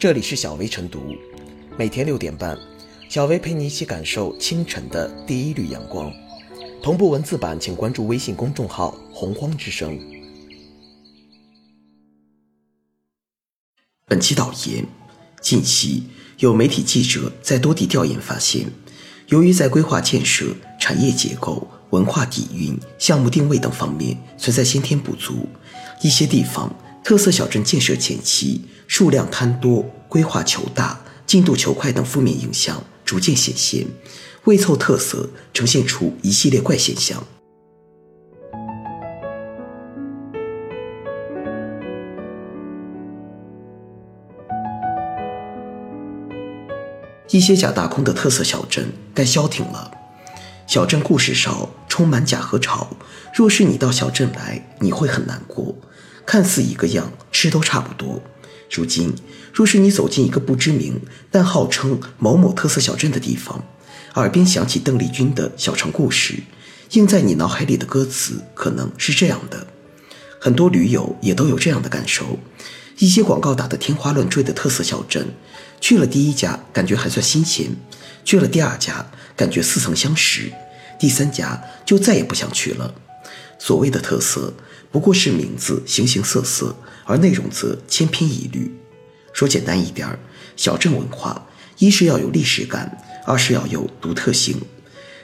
这里是小薇晨读，每天六点半，小薇陪你一起感受清晨的第一缕阳光。同步文字版，请关注微信公众号“洪荒之声”。本期导言：近期有媒体记者在多地调研发现，由于在规划建设、产业结构、文化底蕴、项目定位等方面存在先天不足，一些地方特色小镇建设前期数量贪多、规划求大、进度求快等负面影响逐渐显现，为凑特色呈现出一系列怪现象。一些假大空的特色小镇该消停了。小镇故事少，充满假和吵。若是你到小镇来，你会很难过。看似一个样，吃都差不多。如今，若是你走进一个不知名但号称某某特色小镇的地方，耳边响起邓丽君的小城故事，映在你脑海里的歌词可能是这样的。很多驴友也都有这样的感受。一些广告打得天花乱坠的特色小镇，去了第一家感觉还算新鲜，去了第二家感觉似曾相识，第三家就再也不想去了。所谓的特色，不过是名字形形色色，而内容则千篇一律。说简单一点儿，小镇文化一是要有历史感，二是要有独特性。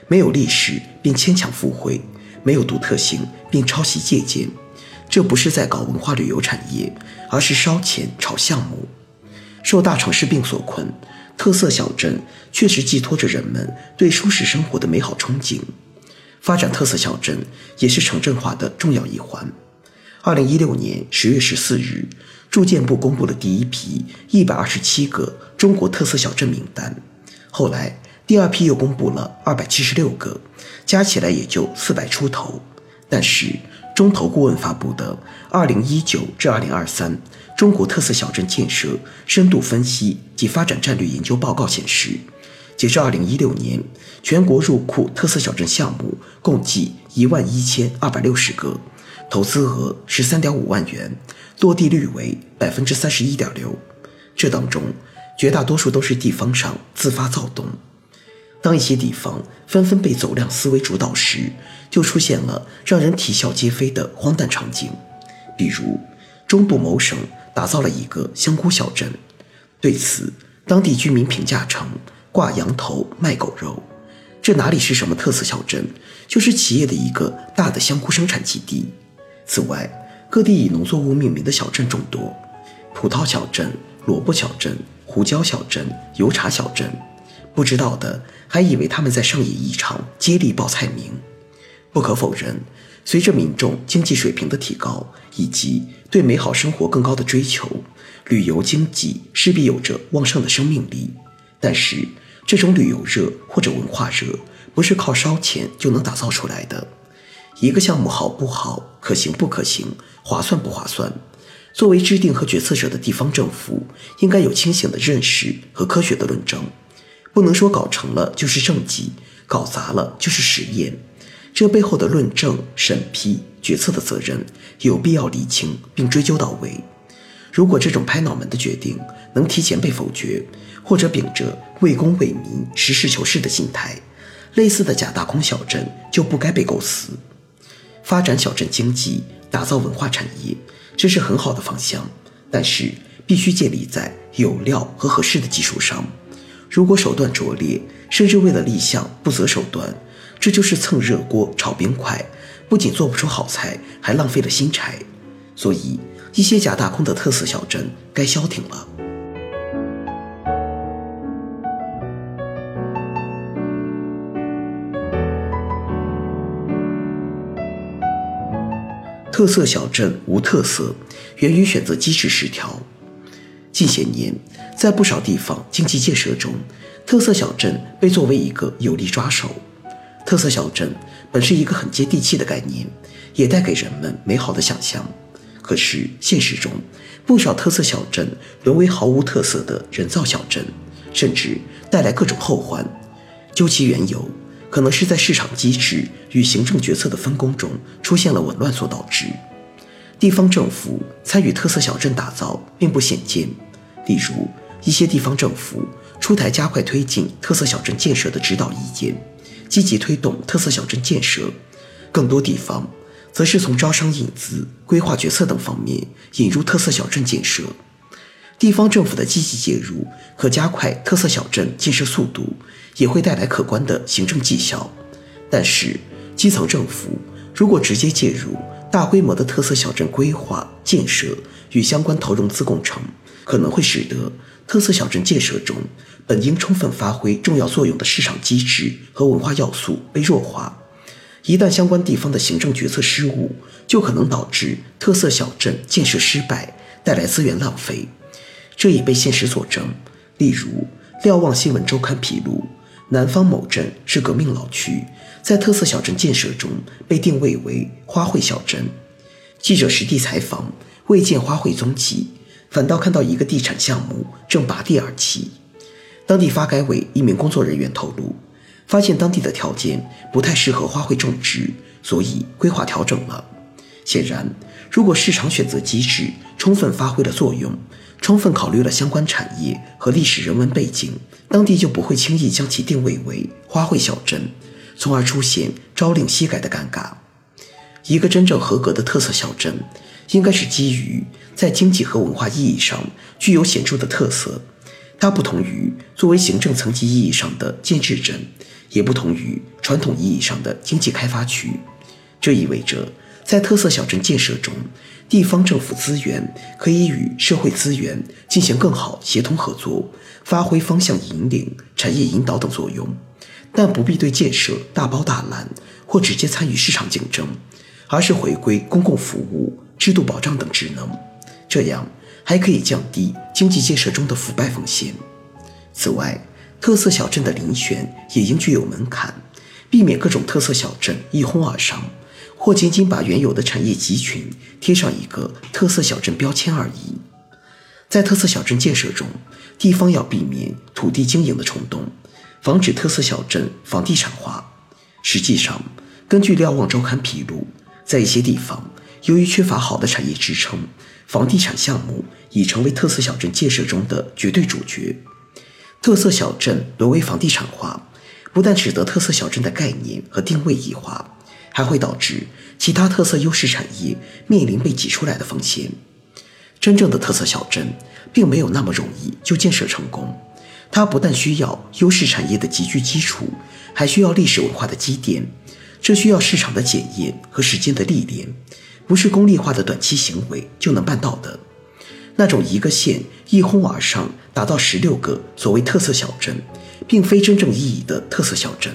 没有历史并牵强附会，没有独特性并抄袭借鉴。这不是在搞文化旅游产业，而是烧钱炒项目。受大城市病所困，特色小镇确实寄托着人们对舒适生活的美好憧憬。发展特色小镇也是城镇化的重要一环。二零一六年十月十四日，住建部公布了第一批一百二十七个中国特色小镇名单，后来第二批又公布了二百七十六个，加起来也就四百出头。但是，中投顾问发布的《二零一九至二零二三中国特色小镇建设深度分析及发展战略研究报告》显示，截至二零一六年，全国入库特色小镇项目共计一万一千二百六十个，投资额十三点五万元，落地率为百分之三十一点六。这当中，绝大多数都是地方上自发躁动。当一些地方纷纷被走量思维主导时，就出现了让人啼笑皆非的荒诞场景。比如，中部某省打造了一个香菇小镇，对此，当地居民评价称：“挂羊头卖狗肉，这哪里是什么特色小镇，就是企业的一个大的香菇生产基地。”此外，各地以农作物命名的小镇众多：葡萄小镇、萝卜小镇、胡椒小镇、油茶小镇。不知道的还以为他们在上演一场接力报菜名。不可否认，随着民众经济水平的提高以及对美好生活更高的追求，旅游经济势必有着旺盛的生命力。但是，这种旅游热或者文化热，不是靠烧钱就能打造出来的。一个项目好不好、可行不可行、划算不划算，作为制定和决策者的地方政府，应该有清醒的认识和科学的论证。不能说搞成了就是政绩，搞砸了就是实验。这背后的论证、审批、决策的责任，有必要厘清并追究到位。如果这种拍脑门的决定能提前被否决，或者秉着为公为民、实事求是的心态，类似的假大空小镇就不该被构思。发展小镇经济，打造文化产业，这是很好的方向，但是必须建立在有料和合适的基础上。如果手段拙劣，甚至为了立项不择手段，这就是蹭热锅炒冰块，不仅做不出好菜，还浪费了新柴。所以，一些假大空的特色小镇该消停了。特色小镇无特色，源于选择机制失调。近些年，在不少地方经济建设中，特色小镇被作为一个有力抓手。特色小镇本是一个很接地气的概念，也带给人们美好的想象。可是现实中，不少特色小镇沦为毫无特色的人造小镇，甚至带来各种后患。究其缘由，可能是在市场机制与行政决策的分工中出现了紊乱所导致。地方政府参与特色小镇打造并不鲜见。例如，一些地方政府出台加快推进特色小镇建设的指导意见，积极推动特色小镇建设；更多地方则是从招商引资、规划决策等方面引入特色小镇建设。地方政府的积极介入，可加快特色小镇建设速度，也会带来可观的行政绩效。但是，基层政府如果直接介入大规模的特色小镇规划建设与相关投融资工程，可能会使得特色小镇建设中本应充分发挥重要作用的市场机制和文化要素被弱化。一旦相关地方的行政决策失误，就可能导致特色小镇建设失败，带来资源浪费。这已被现实所证。例如，瞭望新闻周刊披露，南方某镇是革命老区，在特色小镇建设中被定位为花卉小镇。记者实地采访，未见花卉踪迹，反倒看到一个地产项目正拔地而起。当地发改委一名工作人员透露，发现当地的条件不太适合花卉种植，所以规划调整了。显然，如果市场选择机制充分发挥了作用，充分考虑了相关产业和历史人文背景，当地就不会轻易将其定位为花卉小镇，从而出现朝令夕改的尴尬。一个真正合格的特色小镇，应该是基于在经济和文化意义上具有显著的特色。它不同于作为行政层级意义上的建制镇，也不同于传统意义上的经济开发区。这意味着，在特色小镇建设中，地方政府资源可以与社会资源进行更好协同合作，发挥方向引领、产业引导等作用，但不必对建设大包大揽或直接参与市场竞争，而是回归公共服务、制度保障等职能，这样还可以降低经济建设中的腐败风险。此外，特色小镇的遴选也应具有门槛，避免各种特色小镇一哄而上。或仅仅把原有的产业集群贴上一个特色小镇标签而已。在特色小镇建设中，地方要避免土地经营的冲动，防止特色小镇房地产化。实际上，根据《瞭望周刊》披露，在一些地方，由于缺乏好的产业支撑，房地产项目已成为特色小镇建设中的绝对主角。特色小镇沦为房地产化，不但使得特色小镇的概念和定位异化。还会导致其他特色优势产业面临被挤出来的风险。真正的特色小镇并没有那么容易就建设成功，它不但需要优势产业的集聚基础，还需要历史文化的积淀。这需要市场的检验和时间的历练，不是功利化的短期行为就能办到的。那种一个县一哄而上达到十六个所谓特色小镇，并非真正意义的特色小镇。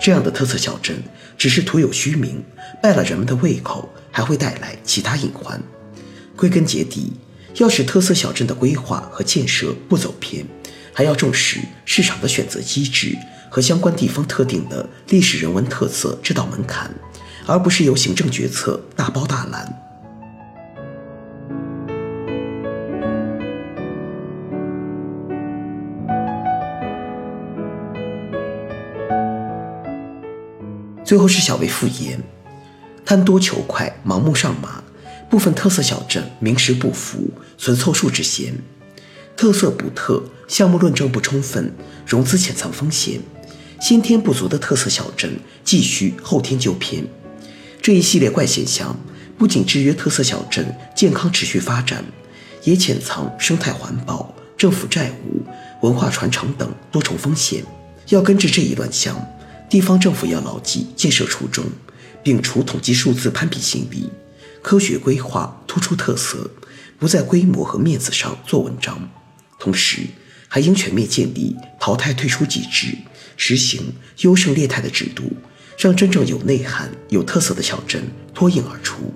这样的特色小镇只是徒有虚名，败了人们的胃口，还会带来其他隐患。归根结底，要使特色小镇的规划和建设不走偏，还要重视市场的选择机制和相关地方特定的历史人文特色这道门槛，而不是由行政决策大包大揽。最后是小薇复言，贪多求快，盲目上马，部分特色小镇名实不符，存凑数之嫌，特色不特，项目论证不充分，融资潜藏风险，先天不足的特色小镇继续后天纠偏。这一系列怪现象不仅制约特色小镇健康持续发展，也潜藏生态环保、政府债务、文化传承等多重风险。要根治这一乱象。地方政府要牢记建设初衷，摒除统计数字攀比心理，科学规划突出特色，不在规模和面子上做文章。同时，还应全面建立淘汰退出机制，实行优胜劣汰的制度，让真正有内涵、有特色的小镇脱颖而出。